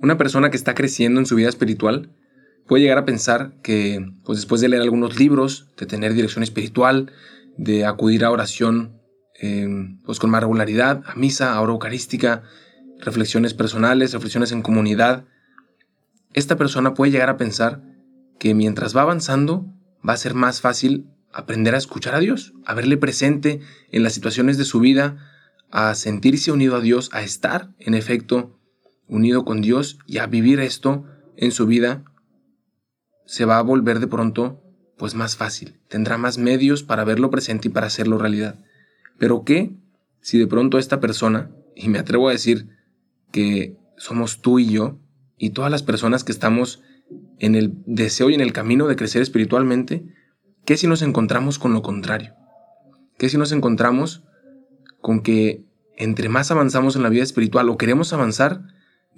Una persona que está creciendo en su vida espiritual puede llegar a pensar que, pues después de leer algunos libros, de tener dirección espiritual, de acudir a oración em, pues con más regularidad, a misa, a hora eucarística, reflexiones personales, reflexiones en comunidad, esta persona puede llegar a pensar que mientras va avanzando va a ser más fácil aprender a escuchar a Dios, a verle presente en las situaciones de su vida, a sentirse unido a Dios, a estar, en efecto, unido con Dios y a vivir esto en su vida, se va a volver de pronto pues más fácil. Tendrá más medios para verlo presente y para hacerlo realidad. Pero ¿qué si de pronto esta persona, y me atrevo a decir que somos tú y yo, y todas las personas que estamos en el deseo y en el camino de crecer espiritualmente, ¿qué si nos encontramos con lo contrario? ¿Qué si nos encontramos con que entre más avanzamos en la vida espiritual o queremos avanzar,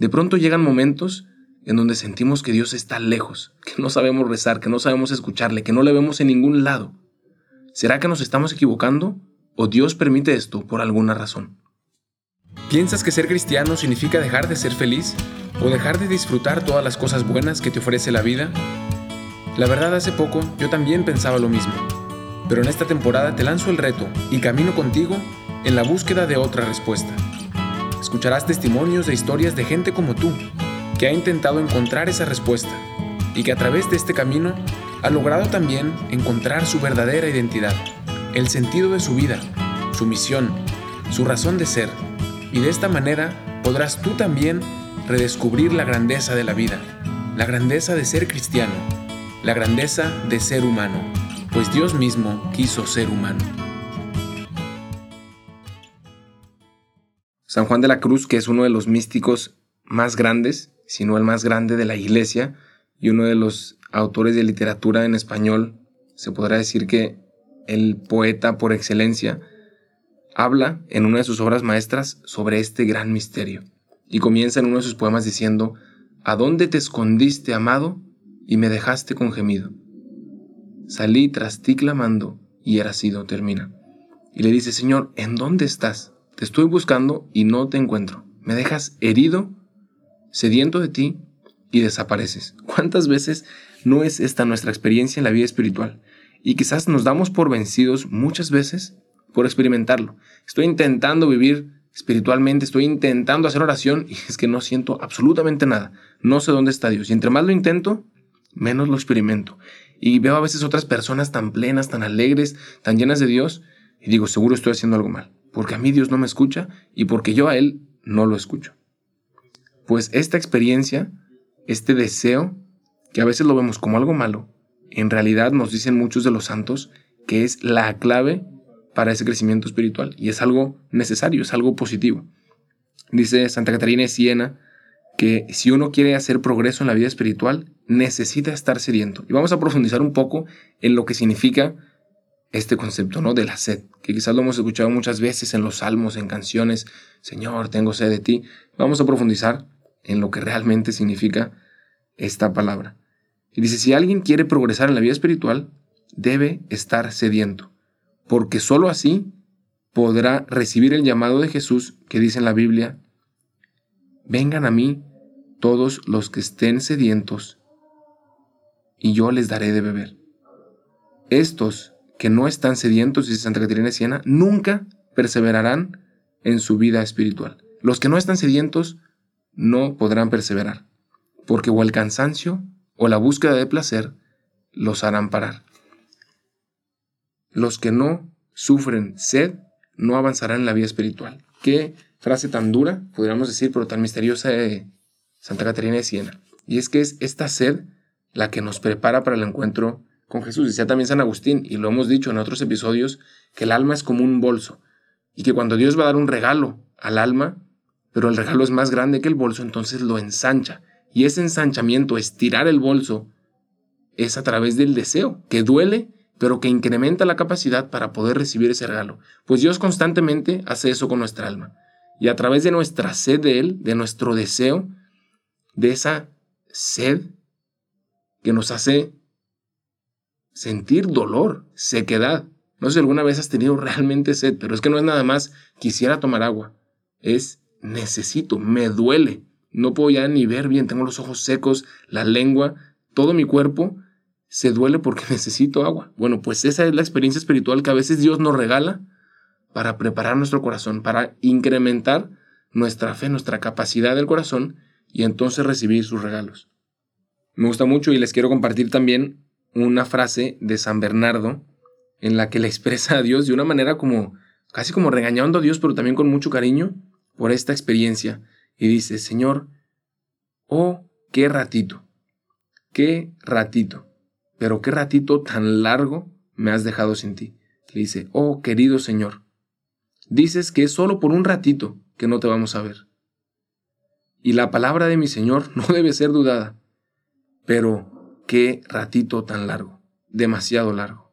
de pronto llegan momentos en donde sentimos que Dios está lejos, que no sabemos rezar, que no sabemos escucharle, que no le vemos en ningún lado. ¿Será que nos estamos equivocando o Dios permite esto por alguna razón? ¿Piensas que ser cristiano significa dejar de ser feliz o dejar de disfrutar todas las cosas buenas que te ofrece la vida? La verdad, hace poco yo también pensaba lo mismo, pero en esta temporada te lanzo el reto y camino contigo en la búsqueda de otra respuesta. Escucharás testimonios de historias de gente como tú, que ha intentado encontrar esa respuesta y que a través de este camino ha logrado también encontrar su verdadera identidad, el sentido de su vida, su misión, su razón de ser. Y de esta manera podrás tú también redescubrir la grandeza de la vida, la grandeza de ser cristiano, la grandeza de ser humano, pues Dios mismo quiso ser humano. San Juan de la Cruz, que es uno de los místicos más grandes, si no el más grande de la Iglesia, y uno de los autores de literatura en español, se podrá decir que el poeta por excelencia, habla en una de sus obras maestras sobre este gran misterio, y comienza en uno de sus poemas diciendo, ¿A dónde te escondiste, amado, y me dejaste con gemido? Salí tras ti clamando, y era sido, termina. Y le dice, Señor, ¿en dónde estás? Te estoy buscando y no te encuentro. Me dejas herido, sediento de ti y desapareces. ¿Cuántas veces no es esta nuestra experiencia en la vida espiritual? Y quizás nos damos por vencidos muchas veces por experimentarlo. Estoy intentando vivir espiritualmente, estoy intentando hacer oración y es que no siento absolutamente nada. No sé dónde está Dios. Y entre más lo intento, menos lo experimento. Y veo a veces otras personas tan plenas, tan alegres, tan llenas de Dios, y digo, seguro estoy haciendo algo mal porque a mí Dios no me escucha y porque yo a Él no lo escucho. Pues esta experiencia, este deseo, que a veces lo vemos como algo malo, en realidad nos dicen muchos de los santos que es la clave para ese crecimiento espiritual y es algo necesario, es algo positivo. Dice Santa Catarina de Siena que si uno quiere hacer progreso en la vida espiritual, necesita estar sediento. Y vamos a profundizar un poco en lo que significa este concepto, ¿no? De la sed, que quizás lo hemos escuchado muchas veces en los salmos, en canciones, Señor, tengo sed de ti. Vamos a profundizar en lo que realmente significa esta palabra. Y dice, si alguien quiere progresar en la vida espiritual, debe estar sediento, porque sólo así podrá recibir el llamado de Jesús que dice en la Biblia, vengan a mí todos los que estén sedientos, y yo les daré de beber. Estos que no están sedientos, dice Santa Catarina de Siena, nunca perseverarán en su vida espiritual. Los que no están sedientos no podrán perseverar, porque o el cansancio o la búsqueda de placer los harán parar. Los que no sufren sed no avanzarán en la vida espiritual. Qué frase tan dura, podríamos decir, pero tan misteriosa de Santa Catarina de Siena. Y es que es esta sed la que nos prepara para el encuentro con Jesús. Decía también San Agustín, y lo hemos dicho en otros episodios, que el alma es como un bolso, y que cuando Dios va a dar un regalo al alma, pero el regalo es más grande que el bolso, entonces lo ensancha. Y ese ensanchamiento, estirar el bolso, es a través del deseo, que duele, pero que incrementa la capacidad para poder recibir ese regalo. Pues Dios constantemente hace eso con nuestra alma. Y a través de nuestra sed de Él, de nuestro deseo, de esa sed que nos hace sentir dolor, sequedad. No sé si alguna vez has tenido realmente sed, pero es que no es nada más quisiera tomar agua. Es necesito, me duele. no puedo ya ni ver bien, tengo los ojos secos, la lengua, todo mi cuerpo se duele porque necesito agua. Bueno, pues esa es la experiencia espiritual que a veces Dios nos regala para preparar nuestro corazón, para incrementar nuestra fe, nuestra capacidad del corazón y entonces recibir sus regalos. Me gusta mucho y les quiero compartir también una frase de San Bernardo en la que le expresa a Dios de una manera como casi como regañando a Dios, pero también con mucho cariño por esta experiencia. Y dice, Señor, oh, qué ratito, qué ratito, pero qué ratito tan largo me has dejado sin ti. Le dice, oh, querido Señor, dices que es solo por un ratito que no te vamos a ver. Y la palabra de mi Señor no debe ser dudada, pero qué ratito tan largo, demasiado largo.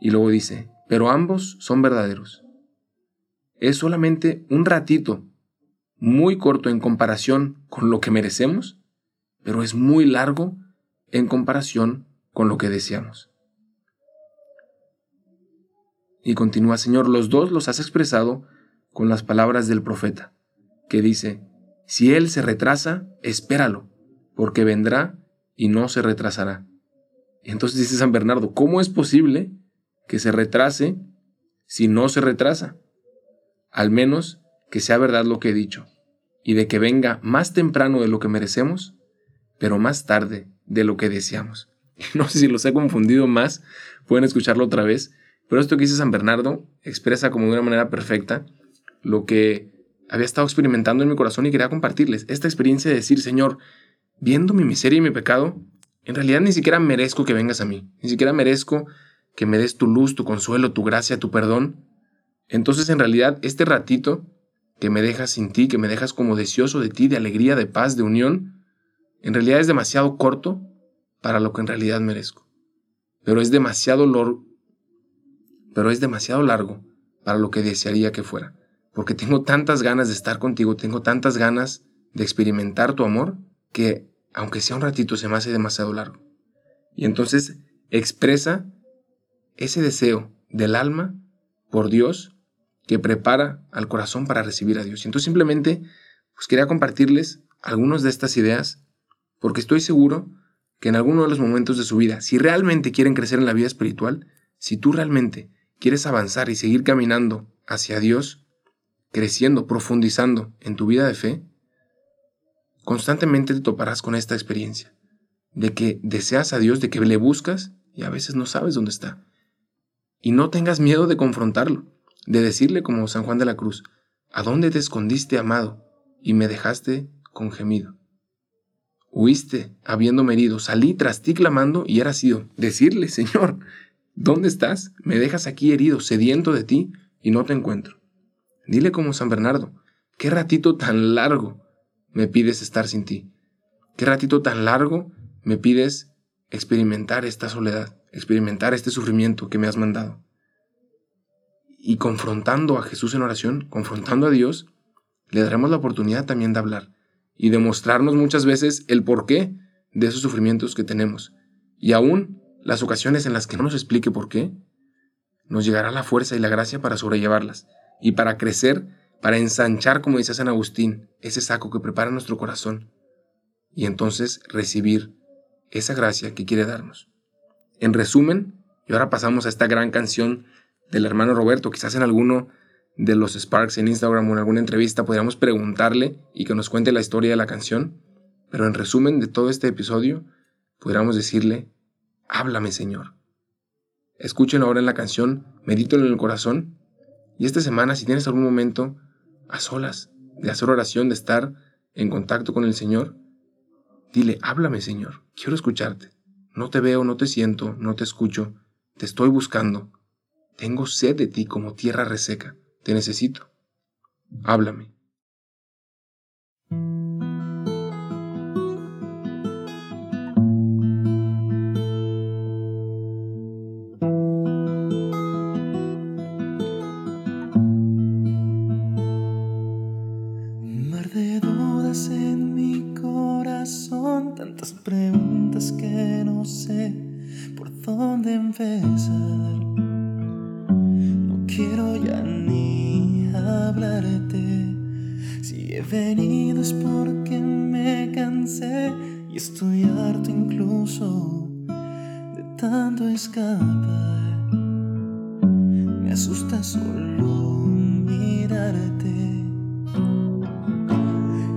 Y luego dice, pero ambos son verdaderos. Es solamente un ratito, muy corto en comparación con lo que merecemos, pero es muy largo en comparación con lo que deseamos. Y continúa, Señor, los dos los has expresado con las palabras del profeta, que dice, si Él se retrasa, espéralo, porque vendrá y no se retrasará. Entonces dice San Bernardo, ¿cómo es posible que se retrase si no se retrasa. Al menos que sea verdad lo que he dicho, y de que venga más temprano de lo que merecemos, pero más tarde de lo que deseamos. No sé si los he confundido más, pueden escucharlo otra vez, pero esto que dice San Bernardo expresa como de una manera perfecta lo que había estado experimentando en mi corazón y quería compartirles. Esta experiencia de decir, Señor, viendo mi miseria y mi pecado, en realidad ni siquiera merezco que vengas a mí, ni siquiera merezco que me des tu luz, tu consuelo, tu gracia, tu perdón, entonces en realidad este ratito que me dejas sin ti, que me dejas como deseoso de ti, de alegría, de paz, de unión, en realidad es demasiado corto para lo que en realidad merezco. Pero es demasiado largo, pero es demasiado largo para lo que desearía que fuera, porque tengo tantas ganas de estar contigo, tengo tantas ganas de experimentar tu amor que aunque sea un ratito se me hace demasiado largo. Y entonces expresa ese deseo del alma por Dios que prepara al corazón para recibir a Dios. Y entonces simplemente pues quería compartirles algunas de estas ideas porque estoy seguro que en alguno de los momentos de su vida, si realmente quieren crecer en la vida espiritual, si tú realmente quieres avanzar y seguir caminando hacia Dios, creciendo, profundizando en tu vida de fe, constantemente te toparás con esta experiencia de que deseas a Dios, de que le buscas y a veces no sabes dónde está. Y no tengas miedo de confrontarlo, de decirle como San Juan de la Cruz, ¿a dónde te escondiste, amado, y me dejaste con gemido? Huiste, habiéndome herido, salí tras ti clamando y era sido decirle, Señor, ¿dónde estás? Me dejas aquí herido, sediento de ti, y no te encuentro. Dile como San Bernardo, ¿qué ratito tan largo me pides estar sin ti? ¿Qué ratito tan largo me pides experimentar esta soledad? experimentar este sufrimiento que me has mandado. Y confrontando a Jesús en oración, confrontando a Dios, le daremos la oportunidad también de hablar y de mostrarnos muchas veces el porqué de esos sufrimientos que tenemos. Y aún las ocasiones en las que no nos explique por qué, nos llegará la fuerza y la gracia para sobrellevarlas y para crecer, para ensanchar, como dice San Agustín, ese saco que prepara nuestro corazón y entonces recibir esa gracia que quiere darnos. En resumen, y ahora pasamos a esta gran canción del hermano Roberto, quizás en alguno de los Sparks en Instagram o en alguna entrevista podríamos preguntarle y que nos cuente la historia de la canción, pero en resumen de todo este episodio, podríamos decirle, háblame Señor. Escuchen ahora en la canción, medítenlo en el corazón, y esta semana si tienes algún momento a solas de hacer oración, de estar en contacto con el Señor, dile, háblame Señor, quiero escucharte. No te veo, no te siento, no te escucho, te estoy buscando. Tengo sed de ti como tierra reseca, te necesito. Háblame. Hablarte. Si he venido es porque me cansé y estoy harto incluso de tanto escapar. Me asusta solo mirarte.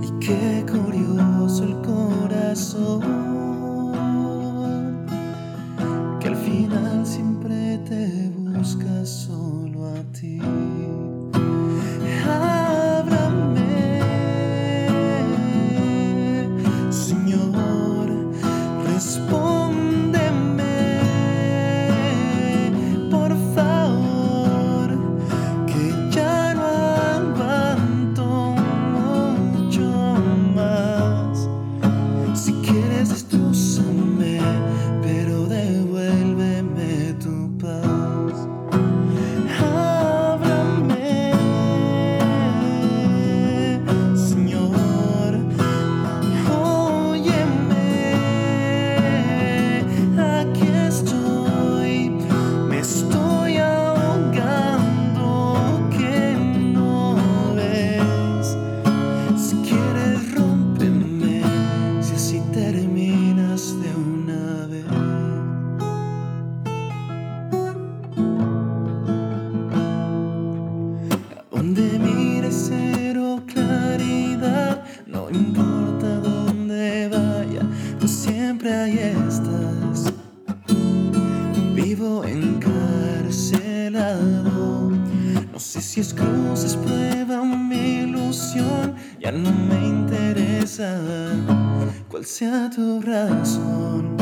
Y qué curioso el corazón que al final siempre te busca solo a ti. Si es cruces, prueba mi ilusión, ya no me interesa cuál sea tu razón.